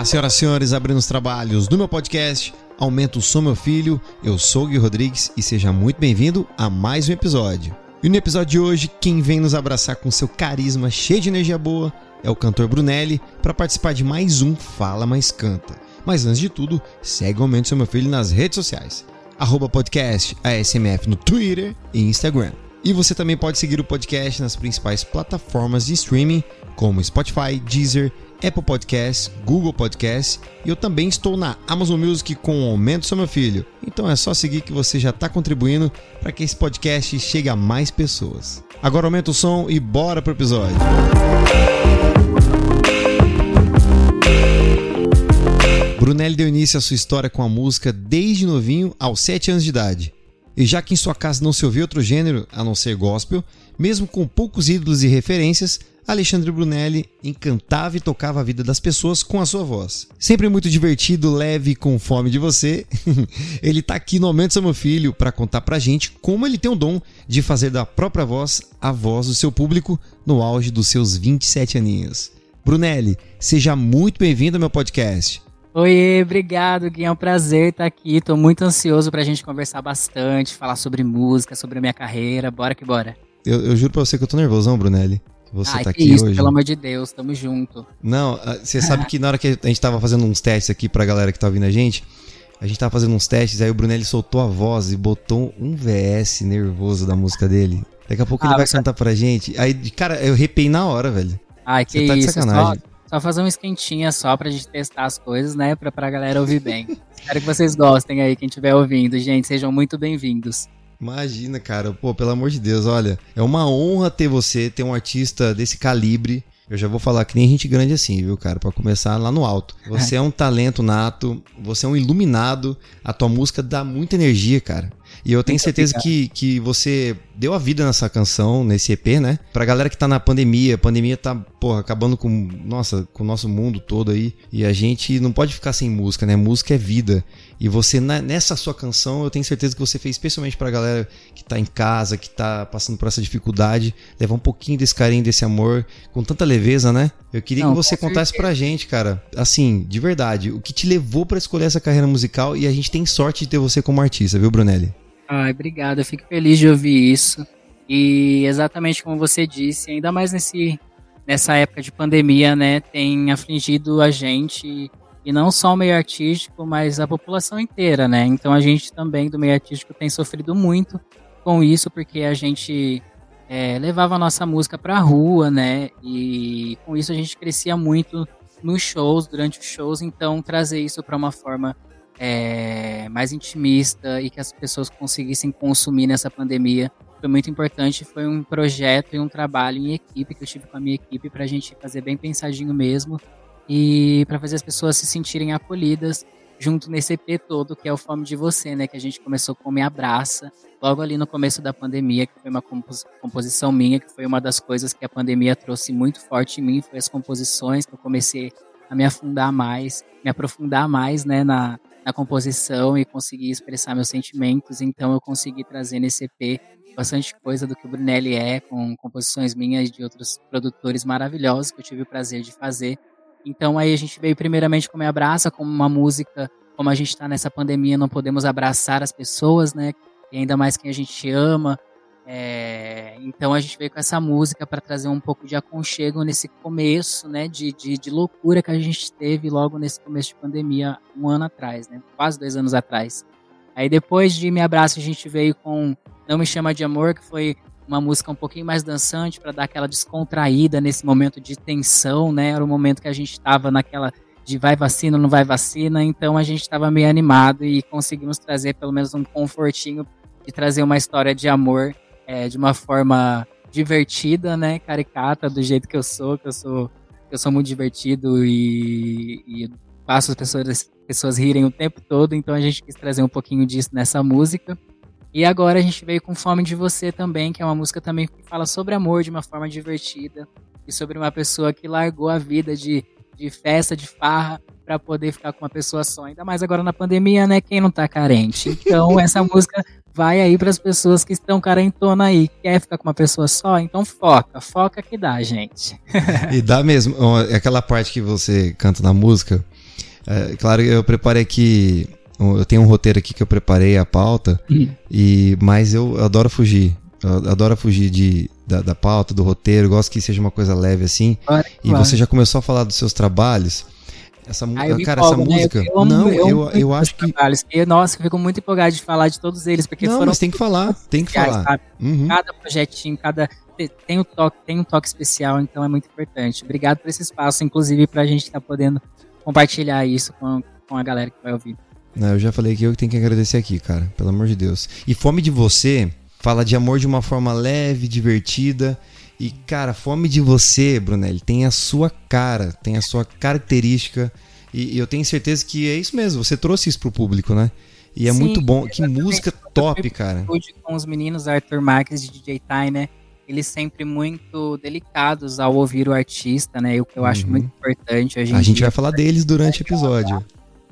Olá, senhoras e senhores, abrindo os trabalhos do meu podcast Aumento o Som Meu Filho. Eu sou o Gui Rodrigues e seja muito bem-vindo a mais um episódio. E no episódio de hoje, quem vem nos abraçar com seu carisma cheio de energia boa é o cantor Brunelli para participar de mais um Fala Mais Canta. Mas antes de tudo, segue o Aumento o Som Meu Filho nas redes sociais. Arroba podcast ASMF no Twitter e Instagram. E você também pode seguir o podcast nas principais plataformas de streaming, como Spotify, Deezer, Apple Podcasts, Google Podcasts e eu também estou na Amazon Music com o Aumento Seu Meu Filho. Então é só seguir que você já está contribuindo para que esse podcast chegue a mais pessoas. Agora aumenta o som e bora pro episódio. Brunelli deu início à sua história com a música desde novinho, aos 7 anos de idade. E já que em sua casa não se ouvia outro gênero a não ser gospel, mesmo com poucos ídolos e referências, Alexandre Brunelli encantava e tocava a vida das pessoas com a sua voz. Sempre muito divertido, leve, com fome de você, ele tá aqui no Aumento Seu Meu Filho para contar pra gente como ele tem o dom de fazer da própria voz a voz do seu público no auge dos seus 27 aninhos. Brunelli, seja muito bem-vindo ao meu podcast. Oi, obrigado, Gui. É um prazer estar aqui. Estou muito ansioso para a gente conversar bastante, falar sobre música, sobre a minha carreira. Bora que bora. Eu, eu juro pra você que eu tô nervosão, Brunelli. Você Ai, tá aqui isso, hoje. pelo amor de Deus, tamo junto. Não, ah, você sabe que na hora que a gente tava fazendo uns testes aqui pra galera que tá ouvindo a gente, a gente tava fazendo uns testes, aí o Brunelli soltou a voz e botou um VS nervoso da música dele. Daqui a pouco Ah, ele vai você- cantar pra gente. Aí, cara, eu repei na hora, velho. Ai, que Você tá de isso. Só, sacanagem. só fazer um esquentinha só pra gente testar as coisas, né? Pra, pra galera ouvir bem. Espero que vocês gostem aí, quem estiver ouvindo. Gente, sejam muito bem-vindos. Imagina, cara. Pô, pelo amor de Deus, olha. É uma honra ter você, ter um artista desse calibre. Eu já vou falar que nem gente grande assim, viu, cara? Pra começar lá no alto. Você é um talento nato, você é um iluminado. A tua música dá muita energia, cara. E eu tenho Muito certeza que, que você deu a vida nessa canção, nesse EP, né? Pra galera que tá na pandemia, a pandemia tá, porra, acabando com, nossa, com o nosso mundo todo aí. E a gente não pode ficar sem música, né? Música é vida. E você, nessa sua canção, eu tenho certeza que você fez especialmente pra galera que tá em casa, que tá passando por essa dificuldade, levar um pouquinho desse carinho, desse amor, com tanta leveza, né? Eu queria Não, que você contasse pra gente, cara, assim, de verdade, o que te levou pra escolher essa carreira musical e a gente tem sorte de ter você como artista, viu, Brunelli? Ai, obrigado. Eu fico feliz de ouvir isso. E exatamente como você disse, ainda mais nesse, nessa época de pandemia, né, tem afligido a gente, e não só o meio artístico, mas a população inteira, né? Então a gente também do meio artístico tem sofrido muito com isso, porque a gente é, levava a nossa música pra rua, né? E com isso a gente crescia muito nos shows, durante os shows, então trazer isso para uma forma é, mais intimista e que as pessoas conseguissem consumir nessa pandemia foi muito importante. Foi um projeto e um trabalho em equipe que eu tive com a minha equipe para a gente fazer bem pensadinho mesmo e para fazer as pessoas se sentirem acolhidas junto nesse EP todo que é o Fome de Você, né? Que a gente começou com Me Abraça, logo ali no começo da pandemia, que foi uma compos- composição minha, que foi uma das coisas que a pandemia trouxe muito forte em mim, foi as composições que eu comecei a me afundar mais, me aprofundar mais, né, na, na composição e conseguir expressar meus sentimentos. Então eu consegui trazer nesse EP bastante coisa do que o Brunelli é, com composições minhas de outros produtores maravilhosos que eu tive o prazer de fazer. Então aí a gente veio primeiramente com Me Abraça, como uma música, como a gente está nessa pandemia, não podemos abraçar as pessoas, né? E ainda mais quem a gente ama. É, então a gente veio com essa música para trazer um pouco de aconchego nesse começo, né? De, de, de loucura que a gente teve logo nesse começo de pandemia, um ano atrás, né? Quase dois anos atrás. Aí depois de Me Abraça, a gente veio com Não Me Chama de Amor, que foi uma música um pouquinho mais dançante para dar aquela descontraída nesse momento de tensão, né? Era o momento que a gente estava naquela de vai vacina, não vai vacina, então a gente estava meio animado e conseguimos trazer pelo menos um confortinho de trazer uma história de amor é, de uma forma divertida, né? Caricata, do jeito que eu sou, que eu sou, eu sou muito divertido e, e faço as pessoas, as pessoas rirem o tempo todo, então a gente quis trazer um pouquinho disso nessa música. E agora a gente veio com Fome de Você também, que é uma música também que fala sobre amor de uma forma divertida e sobre uma pessoa que largou a vida de, de festa, de farra, para poder ficar com uma pessoa só. Ainda mais agora na pandemia, né? Quem não tá carente? Então essa música vai aí para as pessoas que estão carentona aí. Quer ficar com uma pessoa só? Então foca, foca que dá, gente. E dá mesmo. é Aquela parte que você canta na música, É, claro, eu preparei aqui. Eu tenho um roteiro aqui que eu preparei a pauta, Hum. e mas eu adoro fugir. Eu adoro fugir de, da, da pauta, do roteiro. Gosto que seja uma coisa leve assim. Que E bora. você já começou a falar dos seus trabalhos. Essa, Ah, cara, empolgo, essa né? música. Eu, amo- não, eu, eu, eu, acho que. trabalhos. E, nossa, eu fico muito empolgado de falar de todos eles, porque Não, foram mas tem que falar. Tem que falar. Uhum. Cada projetinho, cada. te- Tem um toque, tem um toque especial, então é muito importante. Obrigado por esse espaço, inclusive, pra gente estar podendo compartilhar isso com, com a galera que vai ouvir. Não, eu já falei que eu que tenho que agradecer aqui, cara. Pelo amor de Deus. E Fome de Você fala de amor de uma forma leve, divertida. E, cara, Fome de Você, Brunelli, tem a sua cara, tem a sua característica. E, e eu tenho certeza que é isso mesmo. Você trouxe isso pro público, né? E é Sim, muito bom. Que música top, cara. Hoje com os meninos Arthur Marques de DJ Ty, né? Eles sempre muito delicados ao ouvir o artista, né? O que eu acho Uhum. muito importante A gente vai falar deles durante o episódio.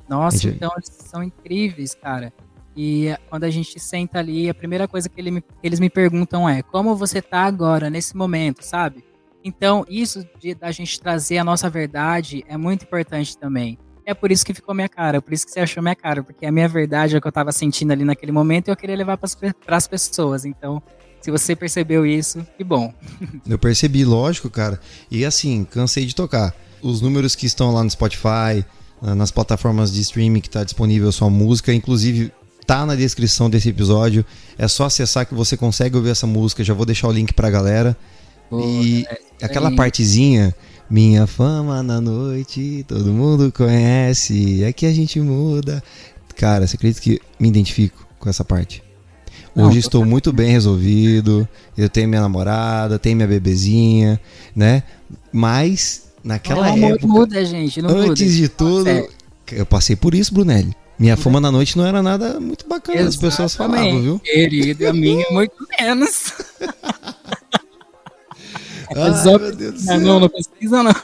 Nossa, gente- então eles são incríveis, cara. E quando a gente senta ali, a primeira coisa que ele me- eles me perguntam é como você tá agora, nesse momento, sabe? Então, isso de da gente trazer a nossa verdade é muito importante também. É por isso que ficou minha cara, por isso que você achou minha cara, porque a minha verdade é o que eu tava sentindo ali naquele momento e eu queria levar para as pessoas. Então, se você percebeu isso, que bom. Eu percebi, lógico, cara. E assim, cansei de tocar. Os números que estão lá no Spotify, nas plataformas de streaming que está disponível sua música, inclusive tá na descrição desse episódio. É só acessar que você consegue ouvir essa música. Já vou deixar o link pra galera. E aquela aí. partezinha, minha fama na noite, todo mundo conhece, é que a gente muda. Cara, você acredita que me identifico com essa parte? Não, Hoje estou muito bem resolvido, eu tenho minha namorada, tenho minha bebezinha, né? Mas naquela Não, não época, muda, gente, não muda. antes de tudo, eu passei por isso, Brunelli. Minha fama na noite não era nada muito bacana, as pessoas falavam, Exatamente, viu? Querido, a minha muito menos. Ai, meu Deus do céu. não, não precisa não.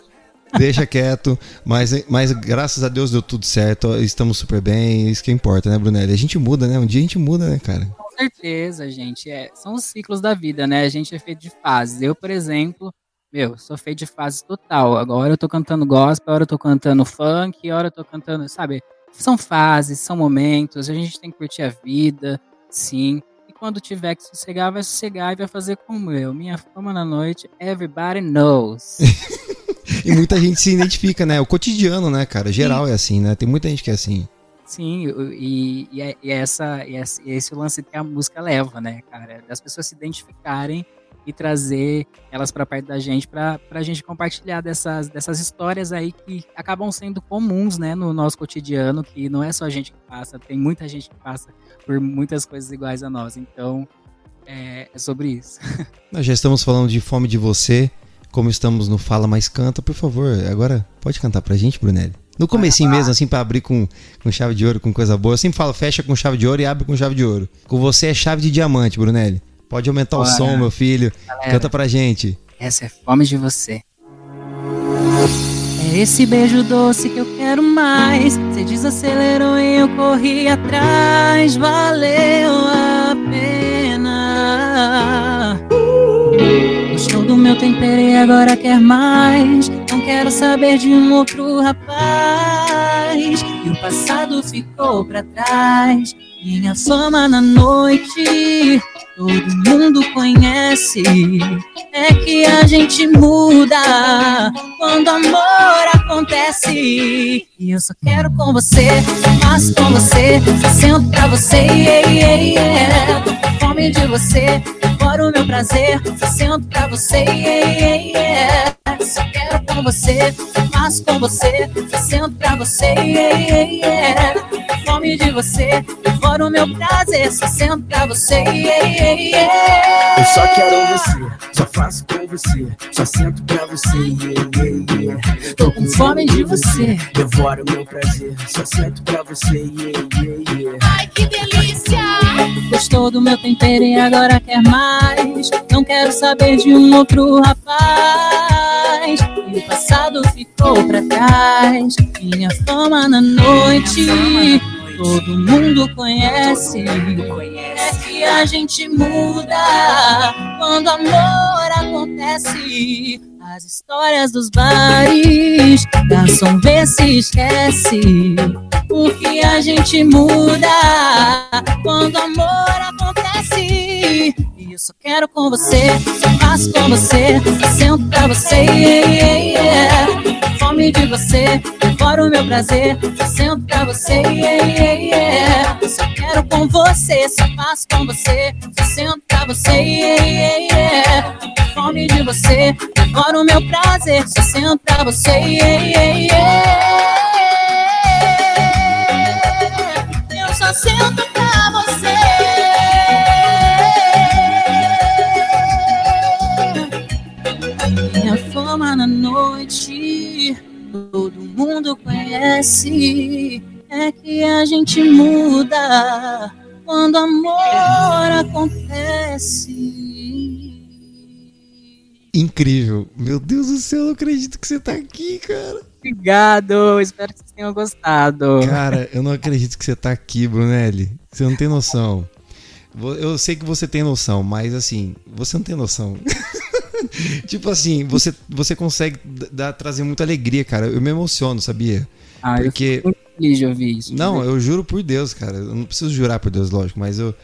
Deixa quieto, mas, mas graças a Deus deu tudo certo, estamos super bem, isso que importa, né, Brunelli? A gente muda, né? Um dia a gente muda, né, cara? Com certeza, gente. É, são os ciclos da vida, né? A gente é feito de fases. Eu, por exemplo, meu, sou feito de fases total. Agora eu tô cantando gospel, agora eu tô cantando funk, agora eu tô cantando, sabe? São fases, são momentos, a gente tem que curtir a vida, sim. E quando tiver que sossegar, vai sossegar e vai fazer como eu. Minha fama na noite, everybody knows. E muita gente se identifica, né? O cotidiano, né, cara? Geral é assim, né? Tem muita gente que é assim. Sim, e, e, é- e é essa, e esse, e esse lance que a música leva, né, cara? Das pessoas se identificarem e trazer elas para perto da gente, para a gente compartilhar dessas, dessas histórias aí que acabam sendo comuns, né, no nosso cotidiano, que não é só a gente que passa, tem muita gente que passa por muitas coisas iguais a nós. Então, é, é sobre isso. Nós já estamos falando de fome de você, como estamos no Fala Mais Canta, por favor, agora pode cantar pra gente, Brunelli? No comecinho mesmo, assim, pra abrir com, com chave de ouro, com coisa boa. Eu sempre falo, fecha com chave de ouro e abre com chave de ouro. Com você é chave de diamante, Brunelli. Pode aumentar o Bora. som, meu filho. Galera, Canta pra gente. Essa é fome de você. É esse beijo doce que eu quero mais. Você desacelerou e eu corri atrás. Valeu a pena. Gostou do meu tempero e agora quer mais. Não quero saber de um outro rapaz. E o passado ficou pra trás. Minha fama na noite. Todo mundo conhece. É que a gente muda quando amor acontece. E eu só quero com você, faço com você, sento pra você. Yeah, yeah, yeah. Fome de você, devoro o meu prazer, só sento pra você. Yeah, yeah, yeah. Só quero com você, só faço com você, só sento pra você. Yeah, yeah, yeah. Tô com fome de você, devoro o meu prazer, só sento pra você. Yeah, yeah, yeah. Eu só quero você, só faço com você, só sento pra você. Yeah, yeah, yeah. Tô com fome de você. devoro meu prazer, só sento pra você. Yeah, yeah, yeah. Gostou do meu tempero e agora quer mais. Não quero saber de um outro rapaz. E o passado ficou pra trás. Minha fama na noite. Todo mundo conhece. É que a gente muda quando amor acontece. As histórias dos bares, garçom vê se esquece o que a gente muda quando amor acontece. Eu só quero com você, só faço com você, só sento pra você. Yeah, yeah. Fome de você, devoro meu prazer, só sento pra você. Yeah, yeah. Eu só quero com você, só faço com você, só sento pra você. Yeah, yeah. Fome de você, devoro meu prazer, só sento pra você. Eu só sento mundo conhece. É que a gente muda quando amor acontece. Incrível. Meu Deus do céu, eu não acredito que você tá aqui, cara. Obrigado, espero que vocês tenham gostado. Cara, eu não acredito que você tá aqui, Brunelli. Você não tem noção. Eu sei que você tem noção, mas assim, você não tem noção. tipo assim, você, você consegue dar, trazer muita alegria, cara. Eu me emociono, sabia? Ah, eu Porque. muito feliz de ouvir isso. Não, eu juro por Deus, cara. Eu não preciso jurar por Deus, lógico, mas eu.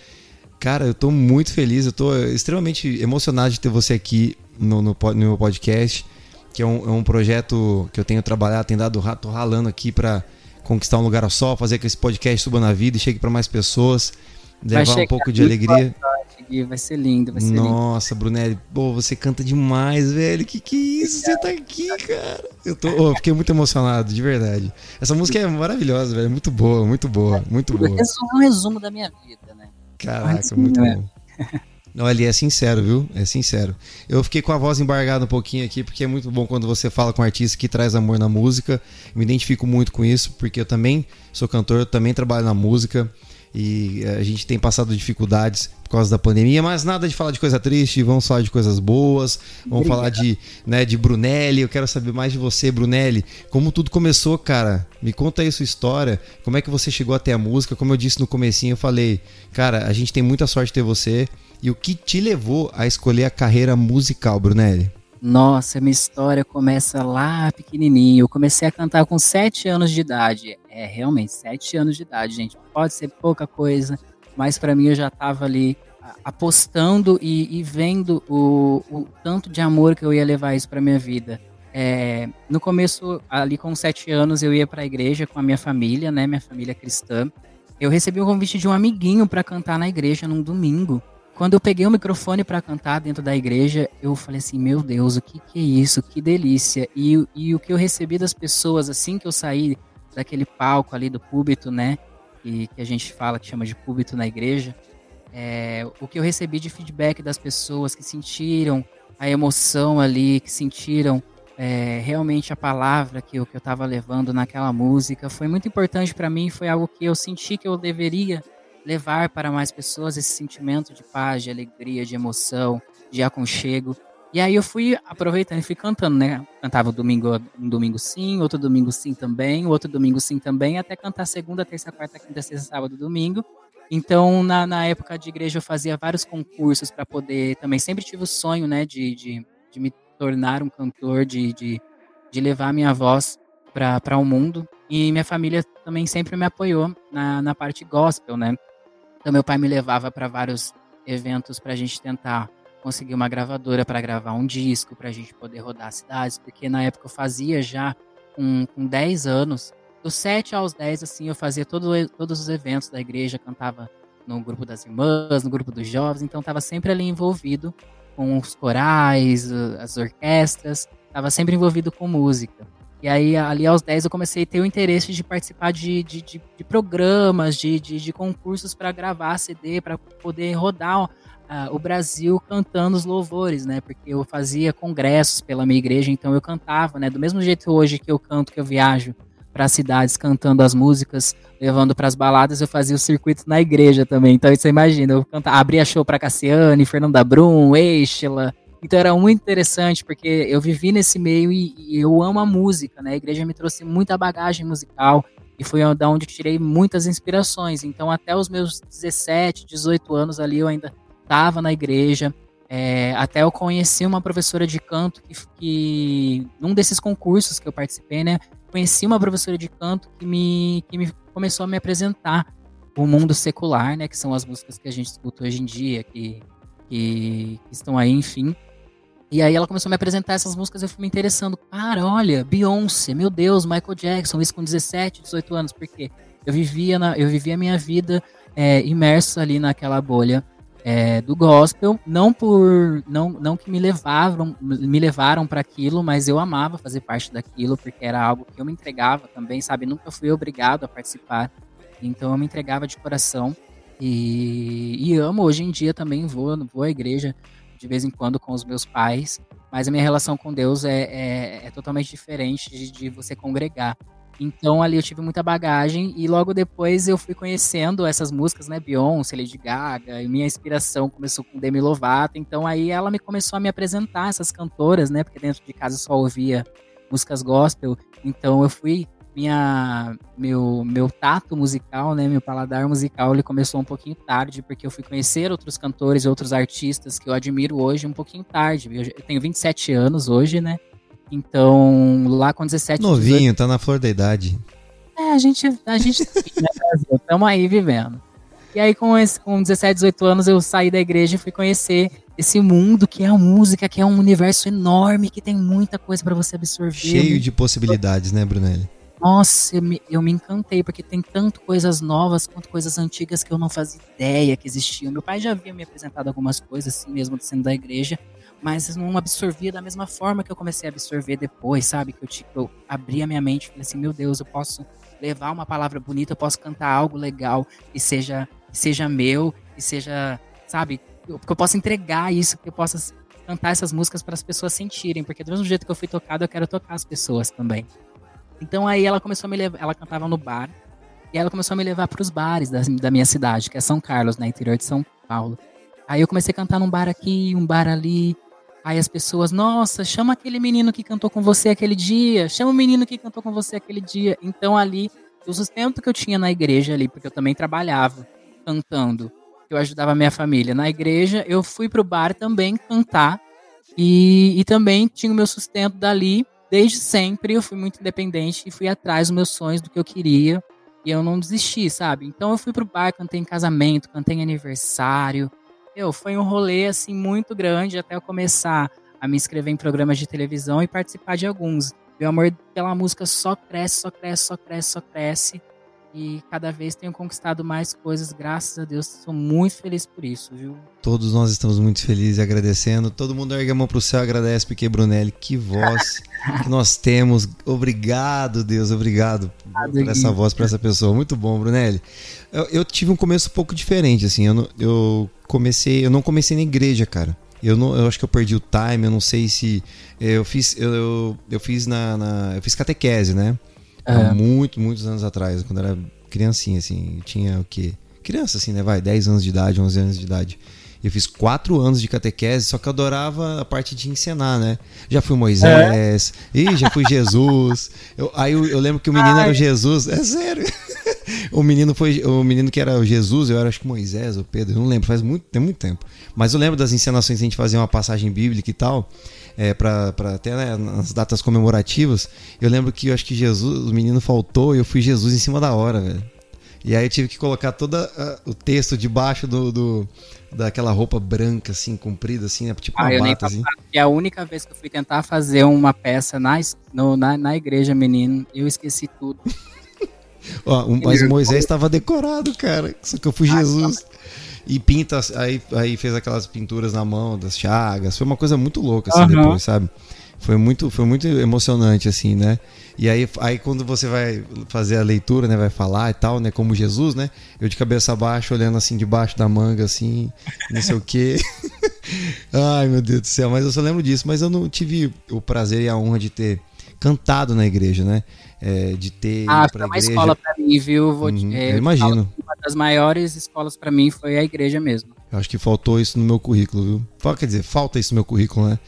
Cara, eu tô muito feliz, eu tô extremamente emocionado de ter você aqui no, no, no meu podcast, que é um, é um projeto que eu tenho trabalhado, tenho dado, tô ralando aqui pra conquistar um lugar ao sol, fazer que esse podcast suba na vida e chegue pra mais pessoas, levar um pouco de alegria. Gui, Vai ser lindo, vai ser lindo. Nossa, Brunelli, pô, você canta demais, velho. Que que é isso? Você tá aqui, cara. Eu tô, ô, fiquei muito emocionado, de verdade. Essa música é maravilhosa, velho. Muito boa, muito boa, muito boa. Resumo, um resumo da minha vida, né? Caraca, muito bom. Olha, é sincero, viu? É sincero. Eu fiquei com a voz embargada um pouquinho aqui, porque é muito bom quando você fala com um artista que traz amor na música. Me identifico muito com isso, porque eu também sou cantor, eu também trabalho na música. E eh, a gente tem passado dificuldades por causa da pandemia, mas nada de falar de coisa triste, vamos falar de coisas boas, vamos falar de, né, de Brunelli. Eu quero saber mais de você, Brunelli. Como tudo começou, cara? Me conta aí sua história. Como é que você chegou até a música? Como eu disse no comecinho, eu falei, cara, a gente tem muita sorte de ter você. E o que te levou a escolher a carreira musical, Brunelli? Nossa, minha história começa lá pequenininho. Eu comecei a cantar com sete anos de idade. É, realmente, sete anos de idade, gente. Pode ser pouca coisa, mas pra mim eu já tava ali a- apostando e, e vendo o, o tanto de amor que eu ia levar isso pra minha vida. É, no começo, ali com sete anos, eu ia pra igreja com a minha família, né? Minha família cristã. Eu recebi um convite de um amiguinho pra cantar na igreja num domingo. Quando eu peguei o microfone para cantar dentro da igreja, eu falei assim: Meu Deus, o que, que é isso? Que delícia! E, e o que eu recebi das pessoas assim que eu saí daquele palco ali do púlpito, né? Que, que a gente fala que chama de púlpito na igreja. é, o que eu recebi de feedback das pessoas que sentiram a emoção ali, que sentiram é, realmente a palavra que eu, que eu tava levando naquela música, foi muito importante para mim. Foi algo que eu senti que eu deveria levar para mais pessoas esse sentimento de paz, de alegria, de emoção, de aconchego. E aí eu fui aproveitando e fui cantando, né? Cantava domingo, um domingo sim, outro domingo sim também, outro domingo sim também, até cantar segunda, terça, quarta, quinta, sexta, sábado, domingo. Então, na, na época de igreja, eu fazia vários concursos para poder. Também sempre tive o sonho, né, de, de, de me tornar um cantor, de, de, de levar minha voz para o mundo. E minha família também sempre me apoiou na, na parte gospel, né? Então, meu pai me levava para vários eventos para a gente tentar conseguir uma gravadora para gravar um disco, para a gente poder rodar cidades, porque na época eu fazia já com, com 10 anos, dos 7 aos 10, assim, eu fazia todo, todos os eventos da igreja, cantava no grupo das irmãs, no grupo dos jovens, então estava sempre ali envolvido com os corais, as orquestras, estava sempre envolvido com música. E aí, ali aos 10, eu comecei a ter o interesse de participar de, de, de, de programas, de, de, de concursos para gravar CD, para poder rodar uh, o Brasil cantando os louvores, né? Porque eu fazia congressos pela minha igreja, então eu cantava, né? Do mesmo jeito hoje que eu canto, que eu viajo para as cidades cantando as músicas, levando para as baladas, eu fazia o circuito na igreja também. Então você imagina, eu cantava, abria show para Cassiane, Fernanda Brum, Eichela, então era muito interessante, porque eu vivi nesse meio e, e, eu amo a música, né? A igreja me trouxe muita bagagem musical e foi da onde eu tirei muitas inspirações. Então até os meus 17, 18 anos ali eu ainda estava na igreja, É, até eu conheci uma professora de canto que, que, num desses concursos que eu participei, né? Conheci uma professora de canto que me, que me começou a me apresentar o mundo secular, né? Que são as músicas que a gente escuta hoje em dia, que, que, que estão aí, enfim. E aí ela começou a me apresentar essas músicas eu fui me interessando. Cara, olha, Beyoncé, meu Deus, Michael Jackson, isso com 17, 18 anos, porque eu vivia, na, eu vivia a minha vida é, imerso ali naquela bolha é, do gospel, não por não, não que me levavam me levaram para aquilo, mas eu amava fazer parte daquilo porque era algo que eu me entregava também, sabe? Nunca fui obrigado a participar, então eu me entregava de coração e, e amo hoje em dia também vou vou à igreja de vez em quando com os meus pais, mas a minha relação com Deus é, é, é totalmente diferente de, de, você congregar. Então ali eu tive muita bagagem e logo depois eu fui conhecendo essas músicas, né, Beyoncé, Lady Gaga, e minha inspiração começou com Demi Lovato, então aí ela me começou a me apresentar essas cantoras, né, porque dentro de casa eu só ouvia músicas gospel, então eu fui minha meu meu tato musical, né, meu paladar musical, ele começou um pouquinho tarde, porque eu fui conhecer outros cantores outros artistas que eu admiro hoje um pouquinho tarde. Eu tenho 27 anos hoje, né? Então, lá com 17 Novinho, 18... tá na flor da idade. É, a gente a gente né, Brasil, aí vivendo. E aí com esse, com 17, 18 anos eu saí da igreja e fui conhecer esse mundo que é a música, que é um universo enorme, que tem muita coisa para você absorver. Cheio de possibilidades, né, Brunelli? Nossa, eu me, eu me encantei, porque tem tanto coisas novas quanto coisas antigas que eu não fazia ideia que existiam. Meu pai já havia me apresentado algumas coisas, assim mesmo sendo da igreja, mas não absorvia da mesma forma que eu comecei a absorver depois, sabe? Que eu, eu abri a minha mente e falei assim, meu Deus, eu posso levar uma palavra bonita, eu posso cantar algo legal e seja, seja meu, e seja, sabe? Eu, que eu possa entregar isso, que eu possa cantar essas músicas para as pessoas sentirem, porque do mesmo jeito que eu fui tocado, eu quero tocar as pessoas também. Então aí ela começou a me levar, ela cantava no bar, e ela começou a me levar para os bares da, da minha cidade, que é São Carlos, né, interior de São Paulo. Aí eu comecei a cantar num bar aqui, um bar ali. Aí as pessoas, nossa, chama aquele menino que cantou com você aquele dia, chama o menino que cantou com você aquele dia. Então ali, o sustento que eu tinha na igreja ali, porque eu também trabalhava cantando, eu ajudava a minha família na igreja, eu fui pro bar também cantar e, e também tinha o meu sustento dali desde sempre eu fui muito independente e fui atrás dos meus sonhos, do que eu queria. E eu não desisti, sabe? Então eu fui pro bar, cantei em casamento, cantei em aniversário. Eu, foi um rolê, assim, muito grande até eu começar a me inscrever em programas de televisão e participar de alguns. Meu amor pela música só cresce, só cresce, só cresce, só cresce e cada vez tenho conquistado mais coisas, graças a Deus. Sou muito feliz por isso, viu? Todos nós estamos muito felizes agradecendo. Todo mundo ergue a mão pro céu, agradece, porque Brunelli, que voz que nós temos. Obrigado, Deus, obrigado por essa voz para essa pessoa. Muito bom, Brunelli. Eu, eu, tive um começo um pouco diferente, assim. Eu, eu comecei, eu não comecei na igreja, cara. Eu, não, eu acho que eu perdi o time, eu não sei se. Eu fiz, eu, eu, eu fiz na, na eu fiz catequese, né? Há muito, muitos anos atrás, quando era criancinha, assim, tinha o quê? Criança, assim, né? Vai, 10 anos de idade, 11 anos de idade. Eu fiz quatro anos de catequese, só que eu adorava a parte de ensinar, né? Já fui Moisés, é? Ih, já fui Jesus. Eu, aí eu, eu, lembro que o menino Ai. era o Jesus, é sério. o menino foi o menino que era o Jesus, eu era acho que Moisés ou Pedro, não lembro, faz muito, tem muito tempo. Mas eu lembro das encenações que a gente fazia uma passagem bíblica e tal é, para até né, nas datas comemorativas. Eu lembro que eu acho que Jesus, o menino faltou e eu fui Jesus em cima da hora, velho. E aí eu tive que colocar todo o texto debaixo do, do, daquela roupa branca, assim, comprida, assim, né? tipo ah, uma bata, assim. E a única vez que eu fui tentar fazer uma peça na, no, na, na igreja, menino, eu esqueci tudo. Ó, um, mas o Moisés estava decorado, cara. Só que eu fui ah, Jesus. E pinta, aí, aí fez aquelas pinturas na mão das chagas. Foi uma coisa muito louca, assim, uhum. depois, sabe? Foi muito, foi muito emocionante, assim, né? E aí, aí quando você vai fazer a leitura, né? Vai falar e tal, né? Como Jesus, né? Eu de cabeça baixa, olhando assim debaixo da manga, assim, não sei o quê. Ai, meu Deus do céu, mas eu só lembro disso. Mas eu não tive o prazer e a honra de ter cantado na igreja, né? É, de ter. Ah, foi uma igreja. escola para mim, viu? Vou, uhum, é, eu imagino. Uma das maiores escolas para mim foi a igreja mesmo. Eu acho que faltou isso no meu currículo, viu? Quer dizer, falta isso no meu currículo, né?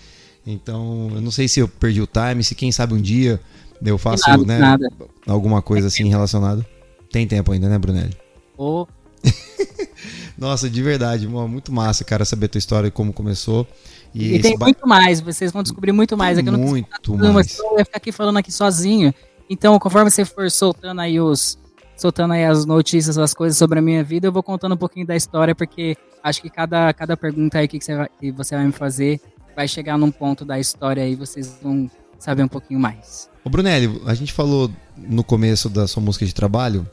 Então, eu não sei se eu perdi o time, se quem sabe um dia eu faço nada, né, nada. alguma coisa assim relacionada. Tem tempo ainda, né, Brunelli? Oh. Nossa, de verdade, muito massa, cara, saber a tua história e como começou. E, e tem ba... muito mais, vocês vão descobrir muito mais. Tem é muito não mais. Eu ia ficar aqui falando aqui sozinho. Então, conforme você for soltando aí os soltando aí as notícias, as coisas sobre a minha vida, eu vou contando um pouquinho da história, porque acho que cada, cada pergunta aí que você, vai, que você vai me fazer vai chegar num ponto da história aí, vocês vão saber um pouquinho mais. Ô Brunelli, a gente falou no começo da sua música de trabalho,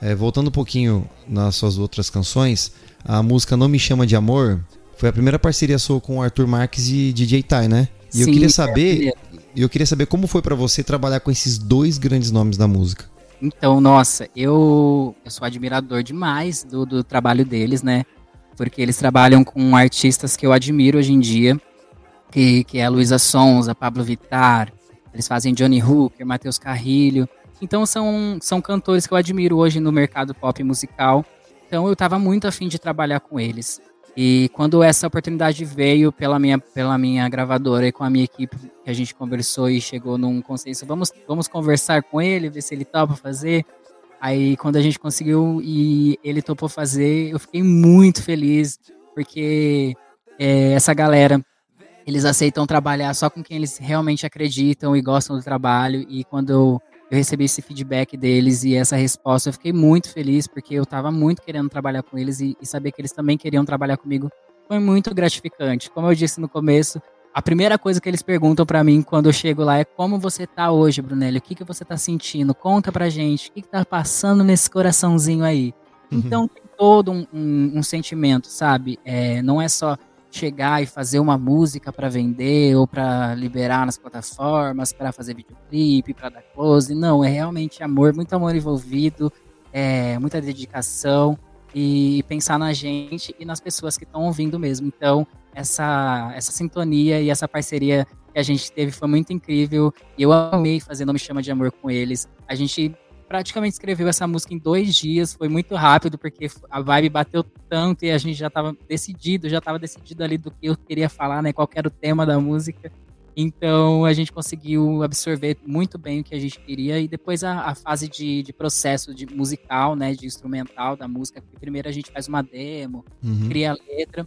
é, voltando um pouquinho nas suas outras canções, a música Não Me Chama de Amor foi a primeira parceria sua com o Arthur Marques e DJ Tai, né? E Sim, eu queria saber, é eu queria saber como foi para você trabalhar com esses dois grandes nomes da música. Então, nossa, eu, eu sou admirador demais do, do trabalho deles, né? Porque eles trabalham com artistas que eu admiro hoje em dia, que, que é a Luísa Sonza, Pablo Vittar, eles fazem Johnny Hooker, Matheus Carrilho. Então são, são cantores que eu admiro hoje no mercado pop musical. Então eu estava muito afim de trabalhar com eles. E quando essa oportunidade veio pela minha, pela minha gravadora e com a minha equipe, que a gente conversou e chegou num consenso, vamos, vamos conversar com ele, ver se ele topa fazer. Aí quando a gente conseguiu e ele topou fazer, eu fiquei muito feliz, porque é, essa galera, eles aceitam trabalhar só com quem eles realmente acreditam e gostam do trabalho. E quando eu eu recebi esse feedback deles e essa resposta. Eu fiquei muito feliz porque eu estava muito querendo trabalhar com eles e, e, saber que eles também queriam trabalhar comigo foi muito gratificante. Como eu disse no começo, a primeira coisa que eles perguntam para mim quando eu chego lá é como você tá hoje, Brunelli? O que, que você tá sentindo? Conta pra gente. O que, que tá passando nesse coraçãozinho aí? Uhum. Então tem todo um, um, um sentimento, sabe? É, não é só chegar e fazer uma música para vender ou para liberar nas plataformas, para fazer videoclipe, para dar close. Não, é realmente amor, muito amor envolvido, é, muita dedicação e pensar na gente e nas pessoas que estão ouvindo mesmo. Então, essa, essa sintonia e essa parceria que a gente teve foi muito incrível. Eu amei fazer Não Me Chama de Amor com eles. A gente praticamente escreveu essa música em dois dias, foi muito rápido, porque a vibe bateu tanto e a gente já estava decidido, já estava decidido ali do que eu queria falar, né? Qual era o tema da música. Então a gente conseguiu absorver muito bem o que a gente queria. E depois a, a fase de, de, processo de musical, né? De instrumental da música. Porque primeiro a gente faz uma demo, uhum. cria a letra,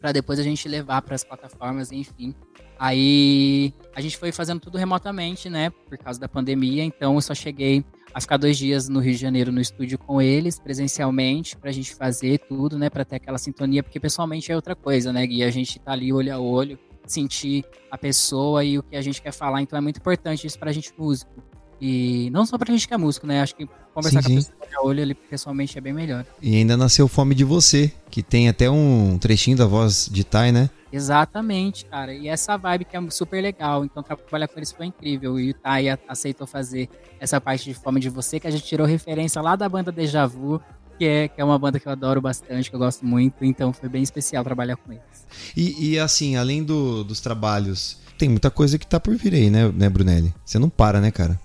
para depois a gente levar para as plataformas, enfim. Aí a gente foi fazendo tudo remotamente, né? Por causa da pandemia. Então eu só cheguei a ficar dois dias no Rio de Janeiro no estúdio com eles, presencialmente, pra gente fazer tudo, né? Pra ter aquela sintonia, porque pessoalmente é outra coisa, né, Gui? A gente tá ali olho a olho, sentir a pessoa e o que a gente quer falar. Então é muito importante isso pra gente músico. E não só pra gente que é músico, né? Acho que conversar sim, com a pessoa a olho ali pessoalmente é bem melhor. E ainda nasceu Fome de Você, que tem até um trechinho da voz de Tai, né? Exatamente, cara. E essa vibe que é super legal. Então, trabalhar com eles foi incrível. E o Tai aceitou fazer essa parte de Fome de Você, que a gente tirou referência lá da banda Deja Vu, que é, que é uma banda que eu adoro bastante, que eu gosto muito. Então, foi bem especial trabalhar com eles. E, e assim, além do, dos trabalhos, tem muita coisa que tá por vir aí, né, né, Brunelli? Você não para, né, cara?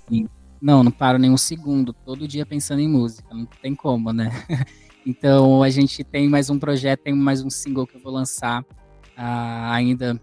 Não, não paro nem um segundo. Todo dia pensando em música. Não tem como, né? então, a gente tem mais um projeto, tem mais um single que eu vou lançar uh, ainda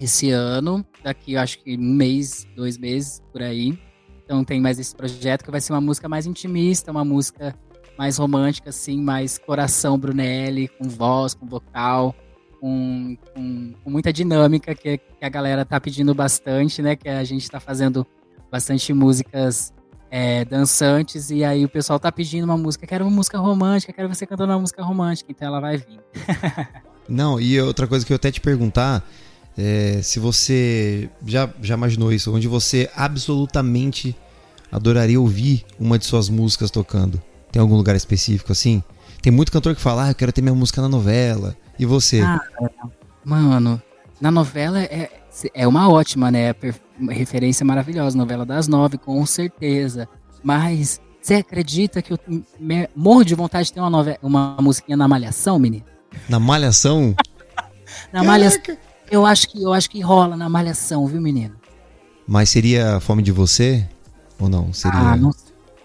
esse ano, daqui acho que um mês, dois meses por aí. Então tem mais esse projeto que vai ser uma música mais intimista, uma música mais romântica, assim, mais coração Brunelli, com voz, com vocal, com, com, com muita dinâmica que, que, a galera tá pedindo bastante, né? Que a gente tá fazendo bastante músicas é, dançantes e aí o pessoal tá pedindo uma música, quero uma música romântica, quero você cantando uma música romântica, então ela vai vir. Não, e outra coisa que eu até te perguntar é se você já, já imaginou isso, onde você absolutamente adoraria ouvir uma de suas músicas tocando. Tem algum lugar específico assim? Tem muito cantor que fala, ah, eu quero ter minha música na novela. E você? Ah, mano, na novela é, é uma ótima, né? Uma referência maravilhosa. Novela das nove, com certeza. Mas você acredita que eu morro de vontade de ter uma, novela, uma musiquinha na Malhação, menino? Na malhação? na malhação. Eu acho que eu acho que rola na malhação, viu, menino? Mas seria fome de você ou não? Seria Ah, não,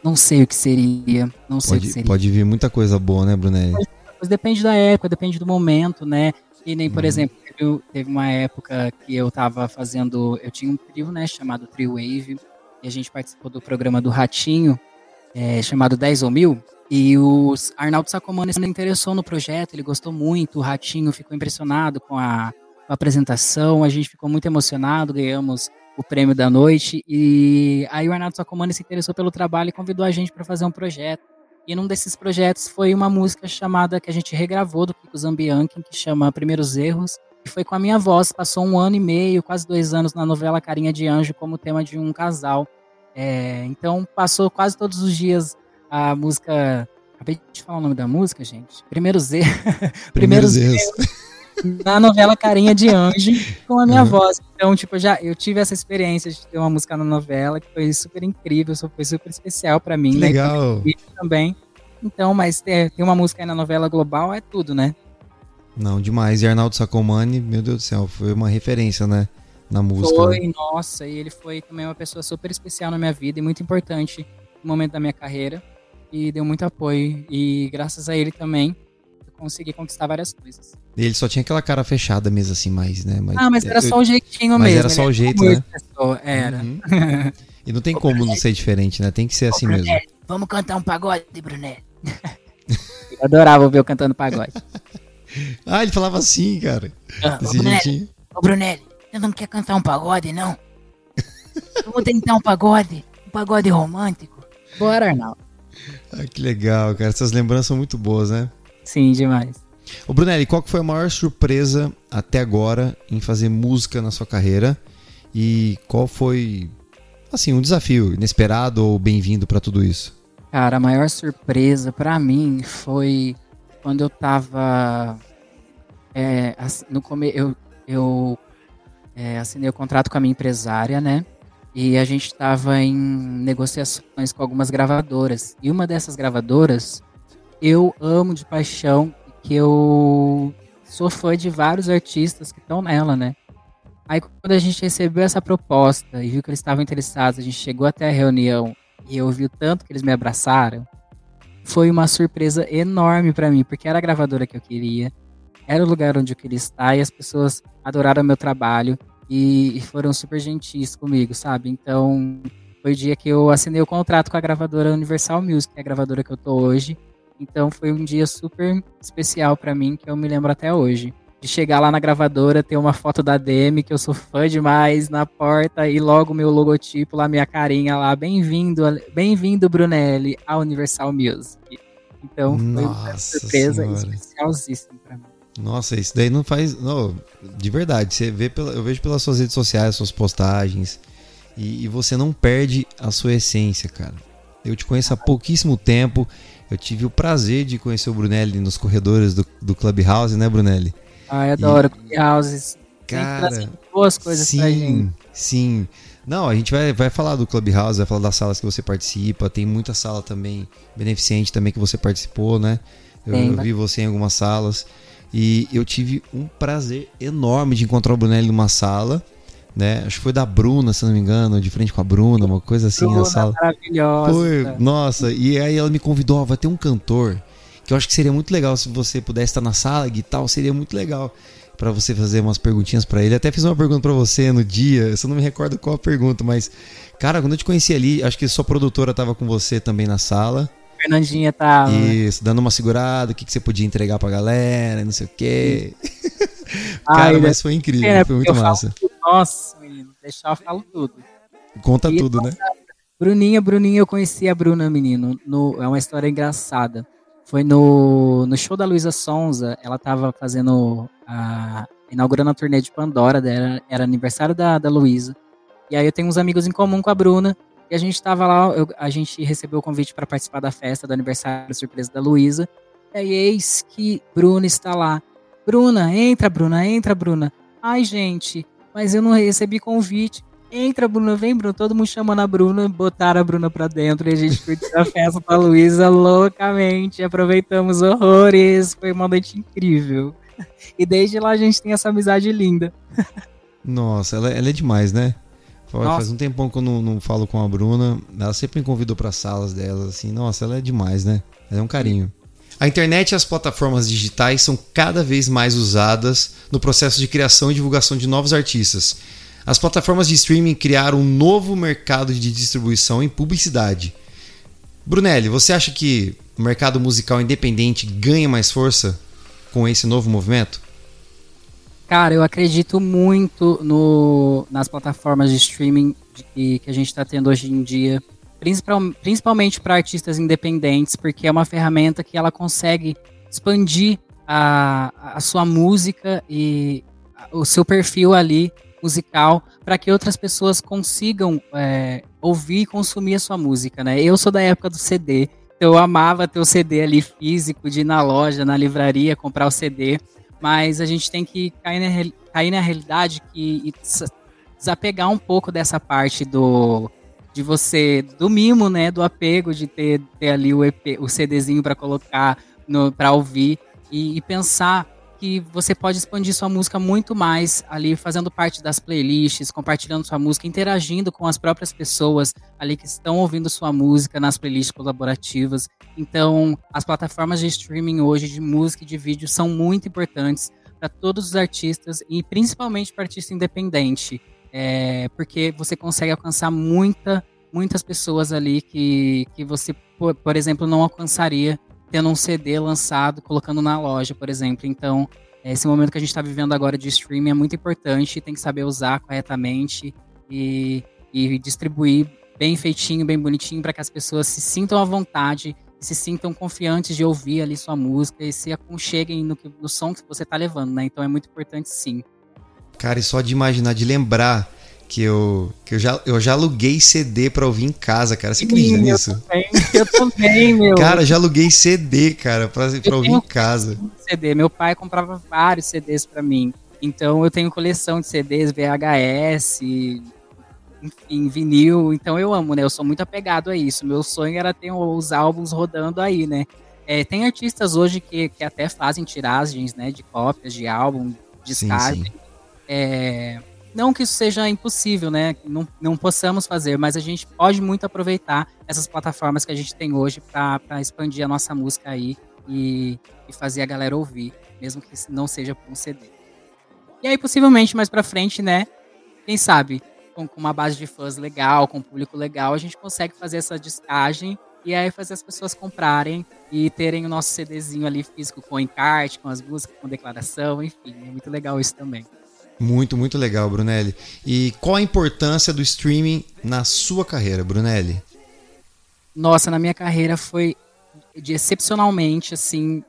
não sei o que seria, não sei pode, o que seria. Pode vir muita coisa boa, né, Brunelli? Mas, depende da época, depende do momento, né? E nem, por uhum. exemplo, teve, teve uma época que eu tava fazendo, eu tinha um trio, né, chamado Trio Wave, e a gente participou do programa do Ratinho, é, chamado 10 ou Mil. E o Arnaldo Sacomani se interessou no projeto, ele gostou muito, o Ratinho ficou impressionado com a, com a apresentação, a gente ficou muito emocionado, ganhamos o prêmio da noite. E aí o Arnaldo Sacomani se interessou pelo trabalho e convidou a gente para fazer um projeto. E num desses projetos foi uma música chamada que a gente regravou do Kiko Zambianchi, que chama Primeiros Erros. E foi com a minha voz, passou um ano e meio, quase dois anos na novela Carinha de Anjo como tema de um casal. É, então passou quase todos os dias a música. Acabei de falar o nome da música, gente. Primeiros Erros. Primeiros, Primeiros Erros na novela Carinha de Anjo com a minha uhum. voz. Então, tipo, já eu tive essa experiência de ter uma música na novela que foi super incrível, foi super especial para mim, né? Legal. Também. Então, mas ter, ter uma música aí na novela global é tudo, né? Não, demais. E Arnaldo Sacomani, meu Deus do céu, foi uma referência, né? Na música. Foi, né? nossa, e ele foi também uma pessoa super especial na minha vida e muito importante no momento da minha carreira. E deu muito apoio. E graças a ele também, consegui conquistar várias coisas. Ele só tinha aquela cara fechada mesmo, assim, mais, né? Mas, ah, mas era eu, só o jeitinho mas mesmo. era só o jeito, né? Pessoa, era. Uhum. e não tem como não ser diferente, né? Tem que ser assim mesmo. Vamos cantar um pagode, Brunelli. eu adorava ouvir eu cantando pagode. ah, ele falava assim, cara. Ah, Desse ô, Brunelli, ô, Brunelli, você não quer cantar um pagode, não? Vamos tentar um pagode, um pagode romântico. Bora, Arnaldo. Ah, que legal, cara. Essas lembranças são muito boas, né? Sim, demais. Ô Brunelli, qual que foi a maior surpresa até agora em fazer música na sua carreira? E qual foi, assim, um desafio inesperado ou bem-vindo para tudo isso? Cara, a maior surpresa para mim foi quando eu tava é, no come eu, eu é, assinei o contrato com a minha empresária, né? E a gente estava em negociações com algumas gravadoras. E uma dessas gravadoras eu amo de paixão, que eu sou fã de vários artistas que estão nela, né? Aí quando a gente recebeu essa proposta e viu que eles estavam interessados, a gente chegou até a reunião e eu vi o tanto que eles me abraçaram, foi uma surpresa enorme para mim, porque era a gravadora que eu queria, era o lugar onde eu queria estar e as pessoas adoraram meu trabalho e, foram super gentis comigo, sabe? Então, foi o dia que eu assinei o contrato com a gravadora Universal Music, que é a gravadora que eu tô hoje, então foi um dia super especial para mim que eu me lembro até hoje. De chegar lá na gravadora, ter uma foto da Demi, que eu sou fã demais, na porta, e logo meu logotipo lá, minha carinha lá, bem-vindo, bem-vindo, Brunelli, à Universal Music. Então foi Nossa uma surpresa senhora. especialíssima pra mim. Nossa, isso daí não faz. Não, de verdade, você vê pela, eu vejo pelas suas redes sociais, suas postagens, e, e você não perde a sua essência, cara. Eu te conheço há pouquíssimo tempo eu tive o prazer de conhecer o Brunelli nos corredores do, do Clubhouse, né, Brunelli? Ah, eu adoro e, Clubhouse. Cara, boas coisas sim, pra gente. Sim, Não, a gente vai, vai falar do Clubhouse, vai falar das salas que você participa. Tem muita sala também beneficente também que você participou, né? Eu, eu vi você em algumas salas. E eu tive um prazer enorme de encontrar o Brunelli numa sala né? Acho que foi da Bruna, se não me engano, de frente com a Bruna, uma coisa assim Bruna, na sala. Maravilhosa. Foi, nossa, e aí ela me convidou, ó, vai ter um cantor que eu acho que seria muito legal se você pudesse estar na sala e tal, seria muito legal para você fazer umas perguntinhas para ele. Até fiz uma pergunta para você no dia, eu só não me recordo qual a pergunta, mas cara, quando eu te conheci ali, acho que sua produtora tava com você também na sala. Fernandinha tava. Isso, dando uma segurada, o que, que você podia entregar pra galera, não sei o quê. Cara, Ai, mas foi incrível, é, foi muito massa. Falo, nossa, menino, deixar eu falo tudo. Conta e, tudo, né? Bruninha, Bruninha, eu conheci a Bruna, menino. No, é uma história engraçada. Foi no, no show da Luísa Sonza, ela tava fazendo a. inaugurando a turnê de Pandora dela, era aniversário da, da Luísa. E aí eu tenho uns amigos em comum com a Bruna. E a gente tava lá, eu, a gente recebeu o convite para participar da festa do aniversário surpresa da Luísa. E aí, eis que Bruna está lá. Bruna, entra, Bruna, entra, Bruna. Ai, gente, mas eu não recebi convite. Entra, Bruna, vem, Bruna. Todo mundo chamando a Bruna, botaram a Bruna pra dentro e a gente curtiu a festa com a Luísa loucamente. Aproveitamos horrores. Foi uma noite incrível. E desde lá a gente tem essa amizade linda. Nossa, ela, ela é demais, né? Nossa. Faz um tempão que eu não, não, falo com a Bruna. Ela sempre me convidou para salas dela, assim. Nossa, ela é demais, né? Ela é um carinho. A internet e as plataformas digitais são cada vez mais usadas no processo de criação e divulgação de novos artistas. As plataformas de streaming criaram um novo mercado de distribuição em publicidade. Brunelli, você acha que o mercado musical independente ganha mais força com esse novo movimento? Cara, eu acredito muito no, nas plataformas de streaming que, que a gente está tendo hoje em dia, principalmente para artistas independentes, porque é uma ferramenta que ela consegue expandir a, a sua música e o seu perfil ali musical para que outras pessoas consigam é, ouvir e consumir a sua música, né? Eu sou da época do CD, então eu amava ter o CD ali físico, de ir na loja, na livraria, comprar o CD, mas a gente tem que cair na, cair na realidade que desapegar um pouco dessa parte do de você do mimo, né, do apego de ter, ter ali o EP, o CDzinho para colocar para ouvir e, e pensar que você pode expandir sua música muito mais ali, fazendo parte das playlists, compartilhando sua música, interagindo com as próprias pessoas ali que estão ouvindo sua música nas playlists colaborativas. Então, as plataformas de streaming hoje de música e de vídeo são muito importantes para todos os artistas e principalmente para artista independente, é, porque você consegue alcançar muita, muitas pessoas ali que, que você, por, por exemplo, não alcançaria tendo um CD lançado, colocando na loja, por exemplo. Então, esse momento que a gente está vivendo agora de streaming é muito importante, tem que saber usar corretamente e, e distribuir bem feitinho, bem bonitinho, para que as pessoas se sintam à vontade, se sintam confiantes de ouvir ali sua música e se aconcheguem no, no som que você está levando, né? Então é muito importante sim. Cara, e só de imaginar, de lembrar que eu, que eu, já, eu já aluguei CD pra ouvir em casa, cara. Você acredita Sim, nisso? Eu também, eu também, meu. Cara, já aluguei CD, cara, pra, pra ouvir em casa. CD. Meu pai comprava vários CDs pra mim. Então eu tenho coleção de CDs, VHS, enfim, vinil. Então eu amo, né? Eu sou muito apegado a isso. Meu sonho era ter os álbuns rodando aí, né? É, tem artistas hoje que, que até fazem tiragens, né? De cópias de álbum, descarte. Sim, sim. É, não que isso seja impossível, né? Não, não possamos fazer, mas a gente pode muito aproveitar essas plataformas que a gente tem hoje para expandir a nossa música aí e, e, fazer a galera ouvir, mesmo que não seja por um CD. E aí, possivelmente, mais para frente, né? Quem sabe, com, com, uma base de fãs legal, com um público legal, a gente consegue fazer essa descagem e aí fazer as pessoas comprarem e terem o nosso CDzinho ali físico com encarte, com as músicas, com declaração, enfim, é muito legal isso também. Muito, muito legal, Brunelli. E qual a importância do streaming na sua carreira, Brunelli? Nossa, na minha carreira foi de excepcionalmente, assim,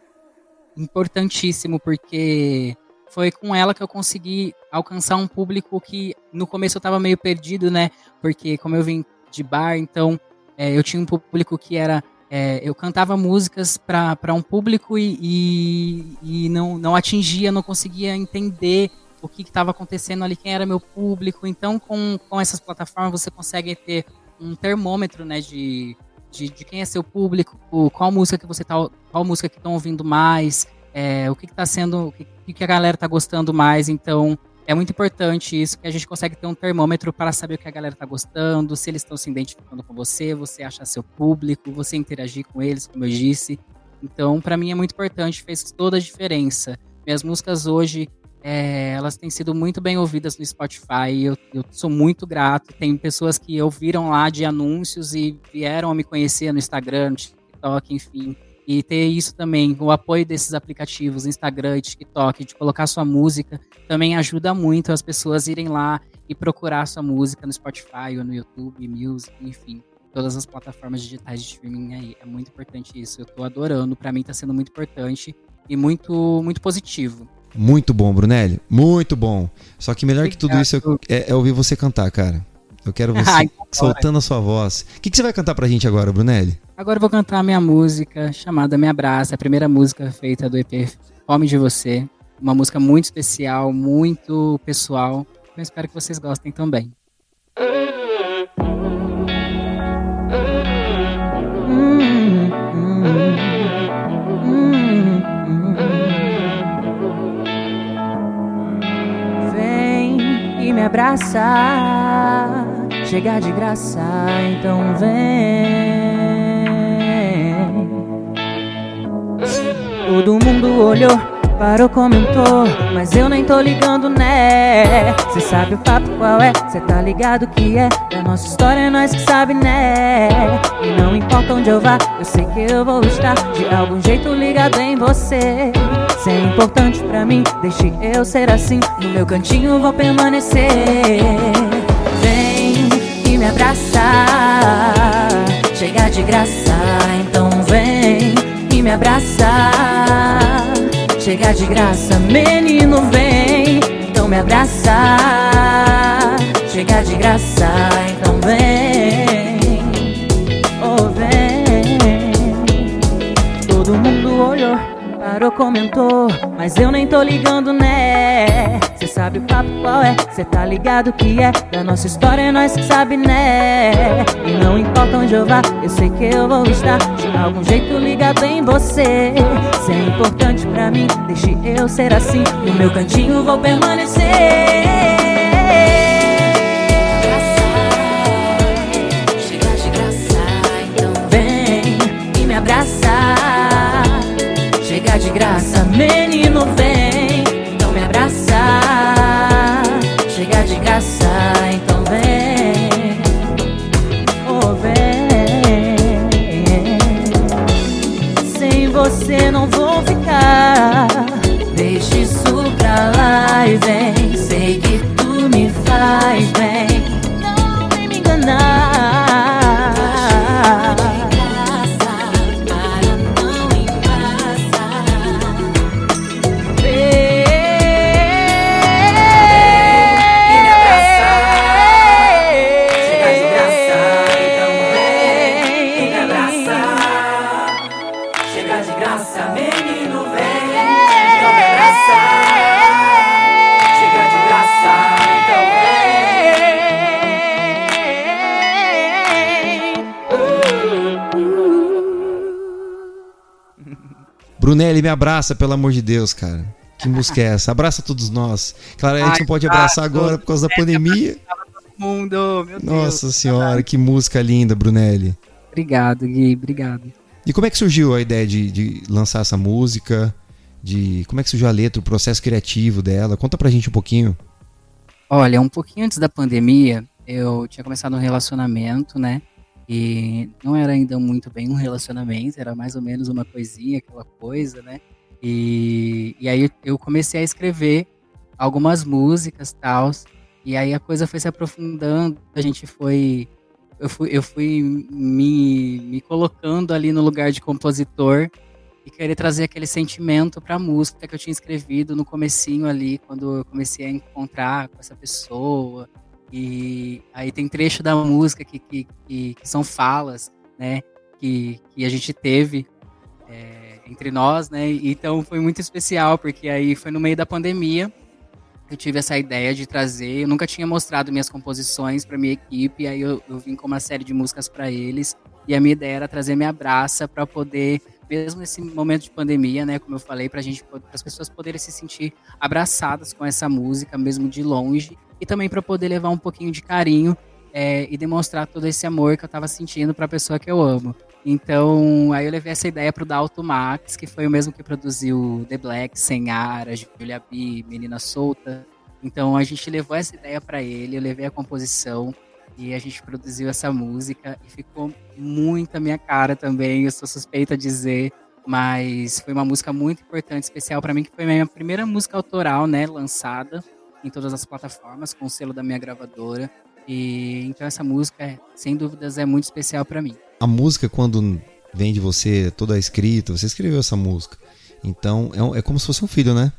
importantíssimo, porque foi com ela que eu consegui alcançar um público que no começo eu estava meio perdido, né? Porque como eu vim de bar, então é, eu tinha um público que era. É, eu cantava músicas para um público e, e, e, não, não atingia, não conseguia entender o que estava acontecendo ali, quem era meu público. Então, com, com essas plataformas, você consegue ter um termômetro, né, de, de, de quem é seu público, qual música que você tá, qual música que estão ouvindo mais, é, o que está sendo, o que, que a galera está gostando mais. Então, é muito importante isso, que a gente consegue ter um termômetro para saber o que a galera está gostando, se eles estão se identificando com você, você achar seu público, você interagir com eles, como eu disse. Então, para mim é muito importante, fez toda a diferença. Minhas músicas hoje, é, elas têm sido muito bem ouvidas no Spotify. Eu, eu, sou muito grato. Tem pessoas que ouviram lá de anúncios e vieram a me conhecer no Instagram, no TikTok, enfim. E ter isso também, o apoio desses aplicativos, Instagram e TikTok, de colocar sua música, também ajuda muito as pessoas irem lá e procurar sua música no Spotify ou no YouTube, Music, enfim. Todas as plataformas digitais de streaming aí. É muito importante isso. Eu tô adorando. Para mim tá sendo muito importante e muito, muito positivo. Muito bom, Brunelli. Muito bom. Só que melhor Obrigado. que tudo isso é, é, ouvir você cantar, cara. Eu quero você Ai, soltando a sua voz. O que, que, você vai cantar pra gente agora, Brunelli? Agora eu vou cantar a minha música chamada Me Abraça, a primeira música feita do EP Fome de Você. Uma música muito especial, muito pessoal. Eu espero que vocês gostem também. Abraçar, chegar de graça, então vem. Todo mundo olhou parou, comentou, mas eu nem tô ligando, né? Cê sabe o papo qual é, cê tá ligado que é Da nossa história é nós que sabe, né? E não importa onde eu vá, eu sei que eu vou estar De algum jeito ligado em você Cê é importante pra mim, deixe eu ser assim No meu cantinho vou permanecer Vem e me abraça Chega de graça, então vem e me abraça Chega de graça, menino, vem, então me abraça. Chega de graça, então vem, oh vem. Comentou, mas eu nem tô ligando, né? Cê sabe o papo qual é, cê tá ligado que é. Da nossa história é nós que sabe, né? E não importa onde eu vá, eu sei que eu vou estar. De algum jeito ligado em você. Cê é importante pra mim, deixe eu ser assim. No meu cantinho vou permanecer graça, menino, vem, Brunelli, me abraça, pelo amor de Deus, cara. Que música é essa? Abraça todos nós. Claro, a gente não pode abraçar agora por causa da pandemia. Mundo, meu Nossa Deus, senhora, que música linda, Brunelli. Obrigado, Gui, obrigado. E como é que surgiu a ideia de, de, lançar essa música? De como é que surgiu a letra, o processo criativo dela? Conta pra gente um pouquinho. Olha, um pouquinho antes da pandemia, eu tinha começado um relacionamento, né? E não era ainda muito bem um relacionamento, era mais ou menos uma coisinha, aquela coisa, né? E, e aí eu comecei a escrever algumas músicas tal. E aí a coisa foi se aprofundando, a gente foi. Eu fui, eu fui me, me colocando ali no lugar de compositor e querer trazer aquele sentimento para a música que eu tinha escrevido no comecinho ali, quando eu comecei a encontrar com essa pessoa, e aí tem trecho da música que, que, que, que são falas, né? Que, que a gente teve é, entre nós, né? Então foi muito especial, porque aí foi no meio da pandemia eu tive essa ideia de trazer. Eu nunca tinha mostrado minhas composições para minha equipe, aí eu, eu vim com uma série de músicas para eles. E a minha ideia era trazer minha abraça para poder, mesmo nesse momento de pandemia, né, como eu falei, para gente, as pessoas poderem se sentir abraçadas com essa música, mesmo de longe, e também para poder levar um pouquinho de carinho é, e demonstrar todo esse amor que eu estava sentindo para a pessoa que eu amo. Então, aí eu levei essa ideia pro Dalto Max, que foi o mesmo que produziu The Black, Senhara, Julia B, Menina Solta. Então, a gente levou essa ideia para ele, eu levei a composição e a gente produziu essa música e ficou muito a minha cara também, eu sou suspeita a dizer, mas foi uma música muito importante, especial para mim, que foi a minha primeira música autoral, né, lançada em todas as plataformas com o selo da minha gravadora. E então essa música, sem dúvidas, é muito especial para mim. A música quando vem de você, toda escrita, você escreveu essa música. Então é, é como se fosse um filho, né?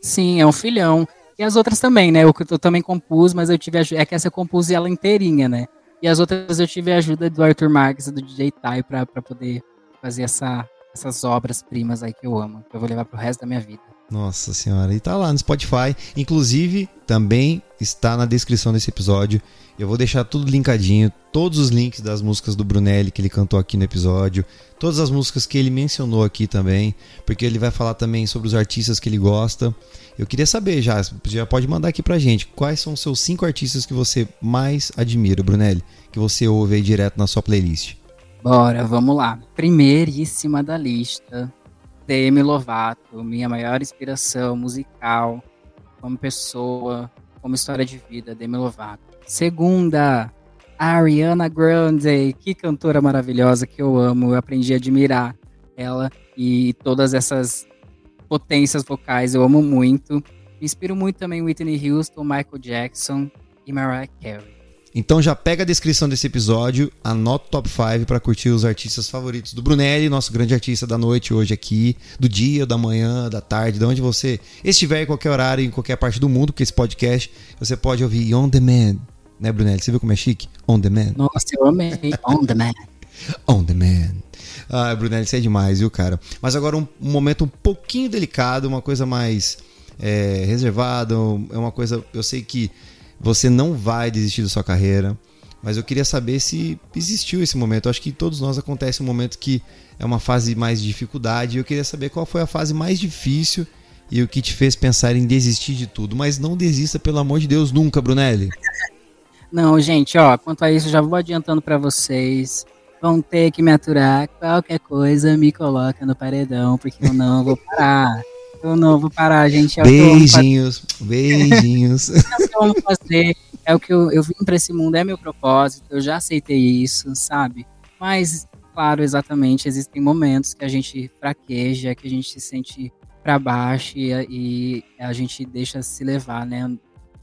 Sim, é um filhão. E as outras também, né? Eu, eu também compus, mas eu tive é que essa eu compus ela inteirinha, né? E as outras eu tive a ajuda do Arthur Marques e do DJ Tai para poder fazer essa, essas obras primas aí que eu amo, que eu vou levar pro resto da minha vida. Nossa senhora, e tá lá no Spotify. Inclusive, também está na descrição desse episódio. Eu vou deixar tudo linkadinho, todos os links das músicas do Brunelli que ele cantou aqui no episódio, todas as músicas que ele mencionou aqui também, porque ele vai falar também sobre os artistas que ele gosta. Eu queria saber já, já pode mandar aqui pra gente, quais são os seus cinco artistas que você mais admira, Brunelli, que você ouve aí direto na sua playlist. Bora, vamos lá. Primeiríssima da lista, Demi Lovato, minha maior inspiração musical, como pessoa, como história de vida, Demi Lovato. Segunda, Ariana Grande, que cantora maravilhosa que eu amo, eu aprendi a admirar ela e todas essas potências vocais, eu amo muito. Me inspiro muito também Whitney Houston, Michael Jackson e Mariah Carey. Então já pega a descrição desse episódio, anota o top 5 para curtir os artistas favoritos do Brunelli, nosso grande artista da noite hoje aqui, do dia, da manhã, da tarde, de onde você estiver em qualquer horário, em qualquer parte do mundo, porque esse podcast você pode ouvir on demand, né, Brunelli? Você viu como é chique? On demand. Nossa, eu amei. On demand. on demand. Ah, Brunelli, isso é demais, viu, cara? Mas agora um, um momento um pouquinho delicado, uma coisa mais é, reservada, é uma coisa. Eu sei que você não vai desistir da sua carreira, mas eu queria saber se existiu esse momento. Eu acho que todos nós acontece um momento que é uma fase mais de dificuldade. E eu queria saber qual foi a fase mais difícil e o que te fez pensar em desistir de tudo. Mas não desista, pelo amor de Deus, nunca, Brunelli. Não, gente, ó, quanto a isso, já vou adiantando para vocês. Vão ter que me aturar. Qualquer coisa me coloca no paredão, porque eu não vou parar. Eu não vou parar, gente. É beijinhos, beijinhos. é o que eu amo fazer. É o que eu, eu vim para esse mundo, é meu propósito. Eu já aceitei isso, sabe? Mas, claro, exatamente, existem momentos que a gente fraqueja, que a gente se sente para baixo e, e a gente deixa se levar, né?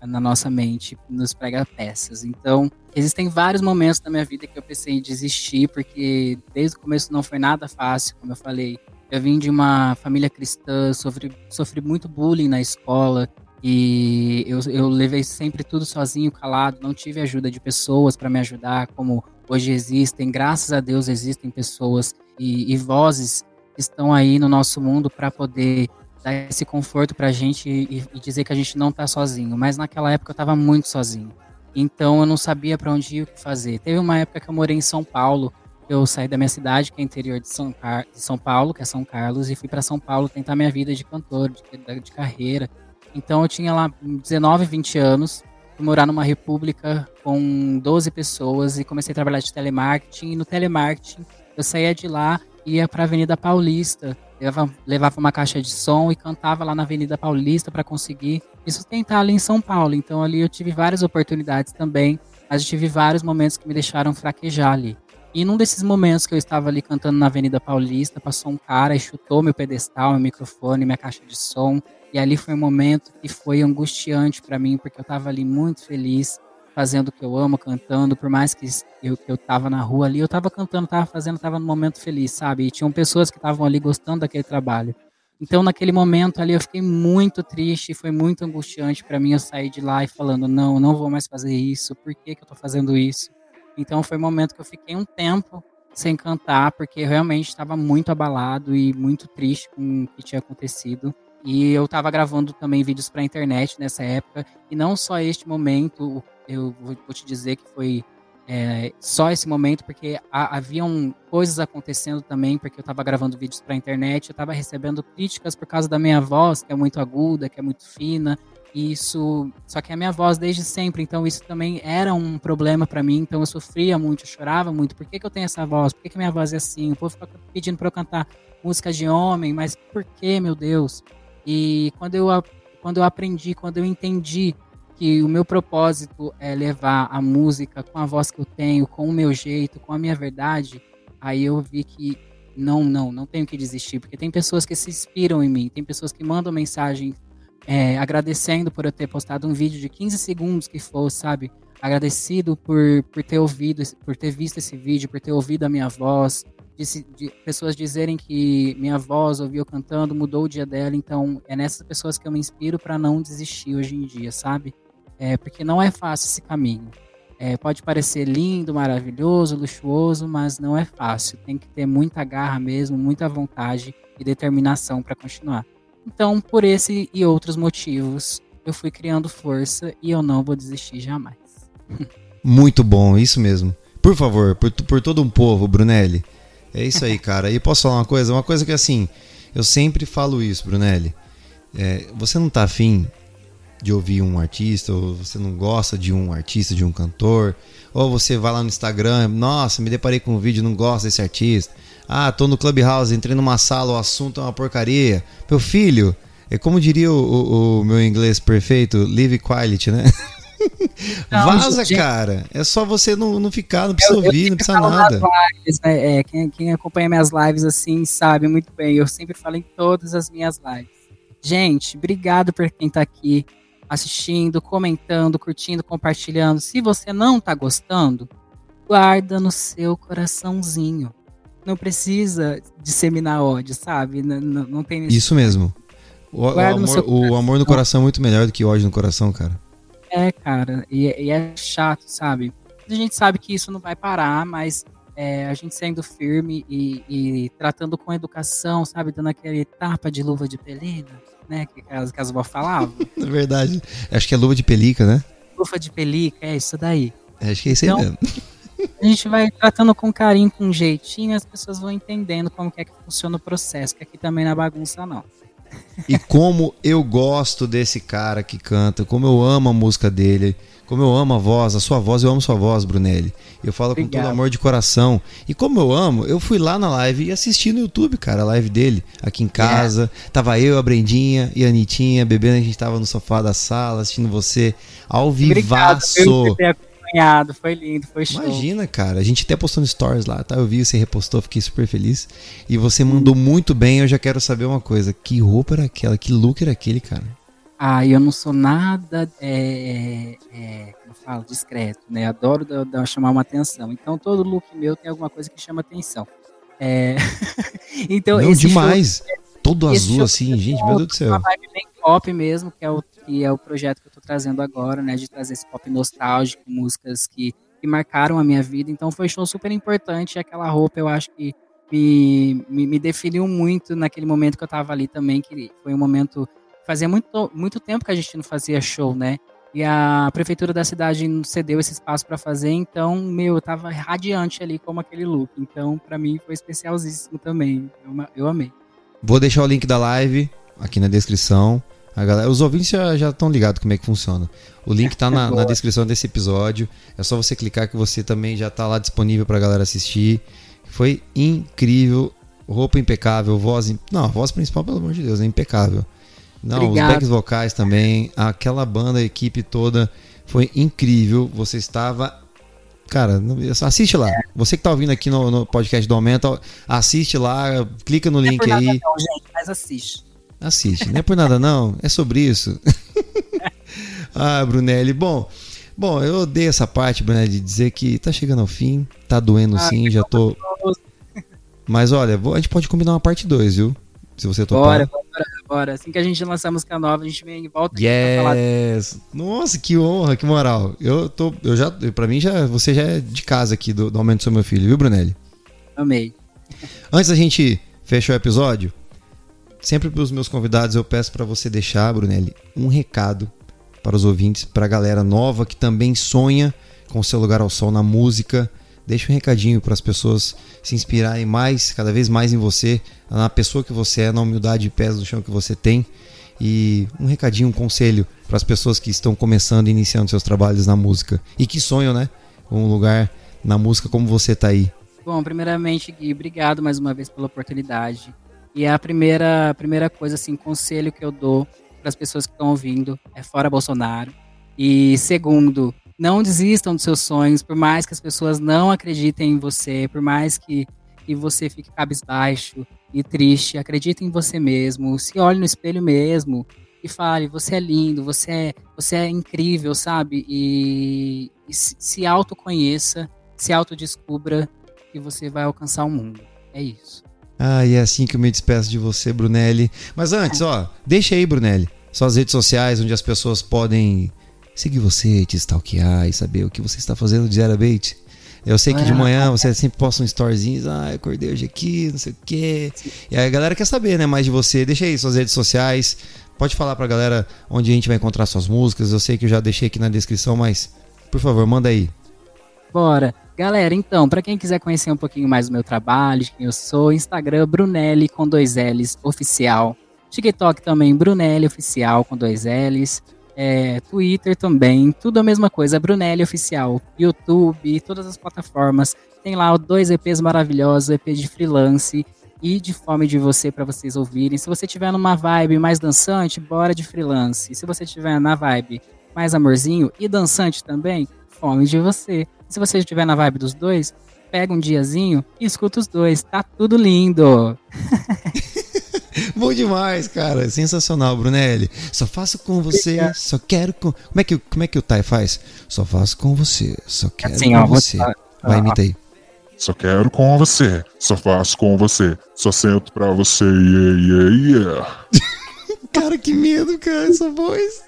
na nossa mente, nos prega peças. Então, existem vários momentos da minha vida que eu pensei em desistir, porque desde o começo não foi nada fácil, como eu falei. Eu vim de uma família cristã, sofri, sofri muito bullying na escola e eu, eu levei sempre tudo sozinho, calado, não tive ajuda de pessoas para me ajudar, como hoje existem. Graças a Deus existem pessoas e, e vozes que estão aí no nosso mundo para poder dar esse conforto pra gente e, e dizer que a gente não tá sozinho. Mas naquela época eu tava muito sozinho. Então eu não sabia para onde ir o que fazer. Teve uma época que eu morei em São Paulo. Eu saí da minha cidade, que é interior de São, Car de São Paulo, que é São Carlos, e fui para São Paulo tentar minha vida de cantor, de, de carreira. Então eu tinha lá 19, 20 anos, fui morar numa república com 12 pessoas e comecei a trabalhar de telemarketing. E no telemarketing eu saía de lá ia para a Avenida Paulista levava, levava uma caixa de som e cantava lá na Avenida Paulista para conseguir me sustentar ali em São Paulo. Então ali eu tive várias oportunidades também, mas eu tive vários momentos que me deixaram fraquejar ali. E num desses momentos que eu estava ali cantando na Avenida Paulista, passou um cara e chutou meu pedestal, meu microfone, minha caixa de som. E ali foi um momento que foi angustiante para mim, porque eu estava ali muito feliz, fazendo o que eu amo, cantando, por mais que eu, eu tava na rua ali, eu tava cantando, tava fazendo, tava no momento feliz, sabe? E tinham pessoas que estavam ali gostando daquele trabalho. Então, naquele momento ali, eu fiquei muito triste, foi muito angustiante para mim eu sair de lá e falando: não, não vou mais fazer isso, por que, que eu tô fazendo isso? Então, foi um momento que eu fiquei um tempo sem cantar, porque realmente estava muito abalado e muito triste com o que tinha acontecido. E eu estava gravando também vídeos para a internet nessa época, e não só este momento, eu vou, te dizer que foi é, só esse momento, porque ha, haviam coisas acontecendo também, porque eu estava gravando vídeos para a internet, eu estava recebendo críticas por causa da minha voz, que é muito aguda, que é muito fina, isso, só que a minha voz desde sempre, então isso também era um problema para mim, então eu sofria muito, eu chorava muito, por que, que eu tenho essa voz, por que, que minha voz é assim, o povo fica pedindo para eu cantar música de homem, mas por que, meu Deus? E quando eu, quando eu aprendi, quando eu entendi que o meu propósito é levar a música com a voz que eu tenho, com o meu jeito, com a minha verdade, aí eu vi que não, não, não tenho que desistir, porque tem pessoas que se inspiram em mim, tem pessoas que mandam mensagem é, agradecendo por eu ter postado um vídeo de 15 segundos que for, sabe? Agradecido por, por ter ouvido, por ter visto esse vídeo, por ter ouvido a minha voz, de, de, pessoas dizerem que minha voz ouviu cantando mudou o dia dela, então é nessas pessoas que eu me inspiro para não desistir hoje em dia, sabe? é, porque não é fácil esse caminho. É, pode parecer lindo, maravilhoso, luxuoso, mas não é fácil. Tem que ter muita garra mesmo, muita vontade e determinação para continuar. Então, por esse e outros motivos, eu fui criando força e eu não vou desistir jamais. Muito bom, isso mesmo. Por favor, por, por todo um povo, Brunelli. É isso aí, cara. E posso falar uma coisa? Uma coisa que assim, eu sempre falo isso, Brunelli. É, você não tá afim de ouvir um artista, ou você não gosta de um artista, de um cantor, ou você vai lá no Instagram, nossa, me deparei com um vídeo, não gosto desse artista. Ah, tô no Clubhouse, entrei numa sala, o assunto é uma porcaria. Meu filho, é como diria o, o, o meu inglês perfeito, live quiet, né? Não, Vaza, gente- cara. É só você não, não ficar, não precisa Eu- eu ouvir, não sempre precisa nada. lives, né? É, quem, quem acompanha minhas lives assim sabe muito bem. Eu sempre falo em todas as minhas lives. Gente, obrigado por quem tá aqui assistindo, comentando, curtindo, compartilhando. Se você não tá gostando, guarda no seu coraçãozinho. Não precisa disseminar ódio, sabe? Não, não, tem Isso mesmo. O, o amor, o amor no coração é muito melhor do que ódio no coração, cara. É, cara, e, e é chato, sabe? A gente sabe que isso não vai parar, mas é, a gente sendo firme e, e tratando com educação, sabe? Dando aquele tapa de luva de pelina, né? Que as, que as vó falavam. É verdade. Acho que é luva de pelica, né? luva de pelica, é isso daí. Acho que é isso aí Então- mesmo. A gente vai tratando com carinho, com jeitinho, e as pessoas vão entendendo como que é que funciona o processo, que aqui também não é bagunça, não. E como eu gosto desse cara que canta, como eu amo a música dele, como eu amo a voz, a sua voz, eu amo sua voz, Brunelli. Eu falo com Obrigado. todo amor de coração. E como eu amo, eu fui lá na live e assisti no YouTube, cara, a live dele, aqui em casa. Tava eu, a Brendinha e a Anitinha bebendo, a gente tava no sofá da sala assistindo você ao Obrigado vivaço. ter acompanhado, foi lindo, foi show. Imagina, cara. A gente até postou no stories lá, tá? Eu vi, você repostou, fiquei super feliz. E você mandou muito bem. Eu já quero saber uma coisa: que roupa era aquela? Que look era aquele, cara? Ah, eu não sou nada, é, é, como eu falo, discreto, né? Adoro dar- dar- chamar uma atenção. Então, todo look meu tem alguma coisa que chama atenção. É... então, Não, esse show demais. Todo azul assim, gente, meu Deus do é céu. uma vibe bem pop mesmo, que é, o, que é o projeto que eu tô trazendo agora, né? De trazer esse pop nostálgico, músicas que, que marcaram a minha vida. Então, foi um show super importante. Aquela roupa, eu acho que me, me, me definiu muito naquele momento que eu tava ali também, que foi um momento fazia muito, muito tempo que a gente não fazia show, né? E a prefeitura da cidade nos cedeu esse espaço para fazer, então, meu, eu tava radiante ali como aquele look. Então, para mim foi especialíssimo também. Eu, eu amei. Vou deixar o link da live aqui na descrição. A galera, os ouvintes já estão ligados como é que funciona. O link tá na, na descrição desse episódio. É só você clicar que você também já tá lá disponível pra galera assistir. Foi incrível. Roupa impecável, voz. im- Não, a voz principal, pelo amor de Deus, é impecável. Não, Obrigado. os backs vocais também. Aquela banda, a equipe toda foi incrível. Você estava. Cara, assiste lá. Você que tá ouvindo aqui no, no podcast do Aumento, assiste lá, clica no é link aí. não, gente, mas assiste. Assiste, não é por nada não, é sobre isso. ah, Brunelli, bom. Bom, eu odeio essa parte, Brunelli, de dizer que tá chegando ao fim, tá doendo Ah, sim, já tô. Mas olha, a gente pode combinar uma parte 2, viu? Se você topar. Bora, bora, bora. Assim que a gente lançar música nova, a gente vem e volta aqui pra falar. Yes! Nossa, que honra, que moral. Eu tô, eu já, para mim já, você já é de casa aqui do, do Aumento do Seu Meu Filho, viu, Brunelli? Amei. Antes da gente fechar o episódio, sempre para os meus convidados eu peço para você deixar, Brunelli, um recado para os ouvintes, para a galera nova que também sonha com seu lugar ao sol na música. Deixa um recadinho para as pessoas se inspirarem mais, cada vez mais em você, na pessoa que você é, na humildade e pés do chão que você tem. E um recadinho, um conselho para as pessoas que estão começando e iniciando seus trabalhos na música e que sonham, né? Um lugar na música como você tá aí. Bom, primeiramente, Gui, obrigado mais uma vez pela oportunidade. E a primeira, a primeira coisa, assim, conselho que eu dou para as pessoas que estão ouvindo é fora Bolsonaro. E segundo, não desistam dos seus sonhos, por mais que as pessoas não acreditem em você, por mais que, que você fique cabisbaixo e triste, acredite em você mesmo, se olhe no espelho mesmo e fale, você é lindo, você é, você é incrível, sabe? E, e se, se autoconheça, se autodescubra que você vai alcançar o mundo. É isso. Ah, e é assim que eu me despeço de você, Brunelli. Mas antes, ó, deixa aí, Brunelli, suas redes sociais onde as pessoas podem seguir você, te stalkear e saber o que você está fazendo de bait. Eu sei que de manhã você sempre posta um storyzinho, ah, eu acordei hoje aqui, não sei o quê. E aí a galera quer saber, né, mais de você. Deixa aí suas redes sociais. Pode falar pra galera onde a gente vai encontrar suas músicas. Eu sei que eu já deixei aqui na descrição, mas por favor, manda aí. Bora. Galera, então, para quem quiser conhecer um pouquinho mais do meu trabalho, de quem eu sou, Instagram Brunelli com dois L's oficial. TikTok também Brunelli oficial com dois L's. é, Twitter também, tudo a mesma coisa, Brunelli Oficial, YouTube, todas as plataformas. Tem lá dois EPs maravilhosos, EP de freelance e de fome de você para vocês ouvirem. Se você tiver numa vibe mais dançante, bora de freelance. Se você tiver na vibe mais amorzinho e dançante também, fome de você. Se você estiver na vibe dos dois, pega um diazinho e escuta os dois. Tá tudo lindo. Bom demais, cara. Sensacional, Brunelli. Só faço com você, só quero com. Como é que, como é que o Tai faz? Só faço com você, só quero Assim, com ó, vou- você. Vai, imita aí. Só quero com você, só faço com você, só sento pra você, yeah, yeah, yeah. Cara, que medo, cara, essa voz.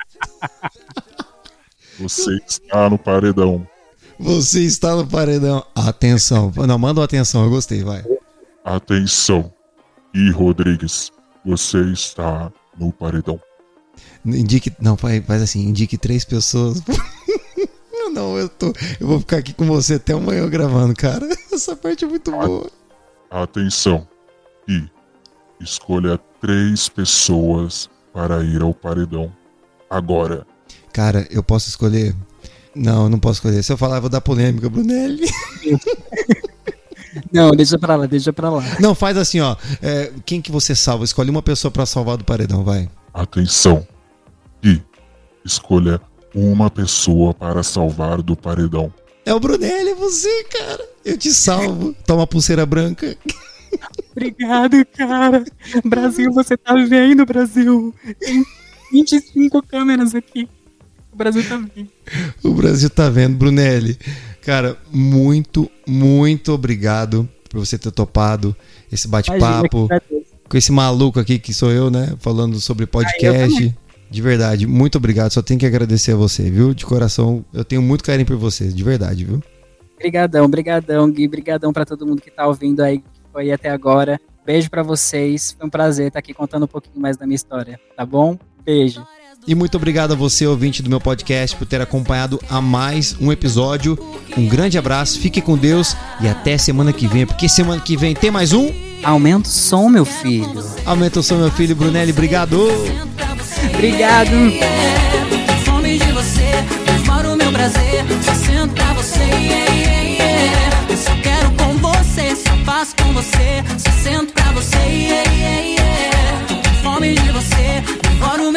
Você está no paredão. Você está no paredão. Atenção. Não, manda uma atenção, eu gostei, vai. Atenção. E Rodrigues, você está no paredão. Indique. Não, faz, faz assim, indique três pessoas. Não, eu tô. Eu vou ficar aqui com você até amanhã gravando, cara. Essa parte é muito boa. Atenção. E escolha três pessoas para ir ao paredão. Agora. Cara, eu posso escolher? Não, eu não posso escolher. Se eu falar, eu vou dar polêmica, Brunelli. Não, deixa pra lá, deixa pra lá. Não, faz assim, ó. É, quem que você salva? Escolhe uma pessoa pra salvar do paredão, vai. Atenção. E escolha uma pessoa para salvar do paredão. É o Brunelli, é você, cara. Eu te salvo. Toma a pulseira branca. Obrigado, cara. Brasil, você tá vendo, Brasil? Tem 25 câmeras aqui. O Brasil tá vendo. O Brasil tá vendo, Brunelli. Cara, muito, muito obrigado por você ter topado esse bate-papo com esse maluco aqui que sou eu, né? Falando sobre podcast. De verdade, muito obrigado. Só tenho que agradecer a você, viu? De coração, eu tenho muito carinho por você, de verdade, viu? Brigadão, brigadão, Gui. Brigadão pra todo mundo que tá ouvindo aí, que foi aí até agora. Beijo pra vocês. Foi um prazer estar aqui contando um pouquinho mais da minha história, tá bom? Beijo. E muito obrigado a você, ouvinte do meu podcast, por ter acompanhado a mais um episódio. Um grande abraço, fique com Deus e até semana que vem, porque semana que vem tem mais um. Aumenta o som, meu filho. Aumenta o som, meu filho. Brunelli, obrigado. Obrigado. Com você, só você. Fome de você, meu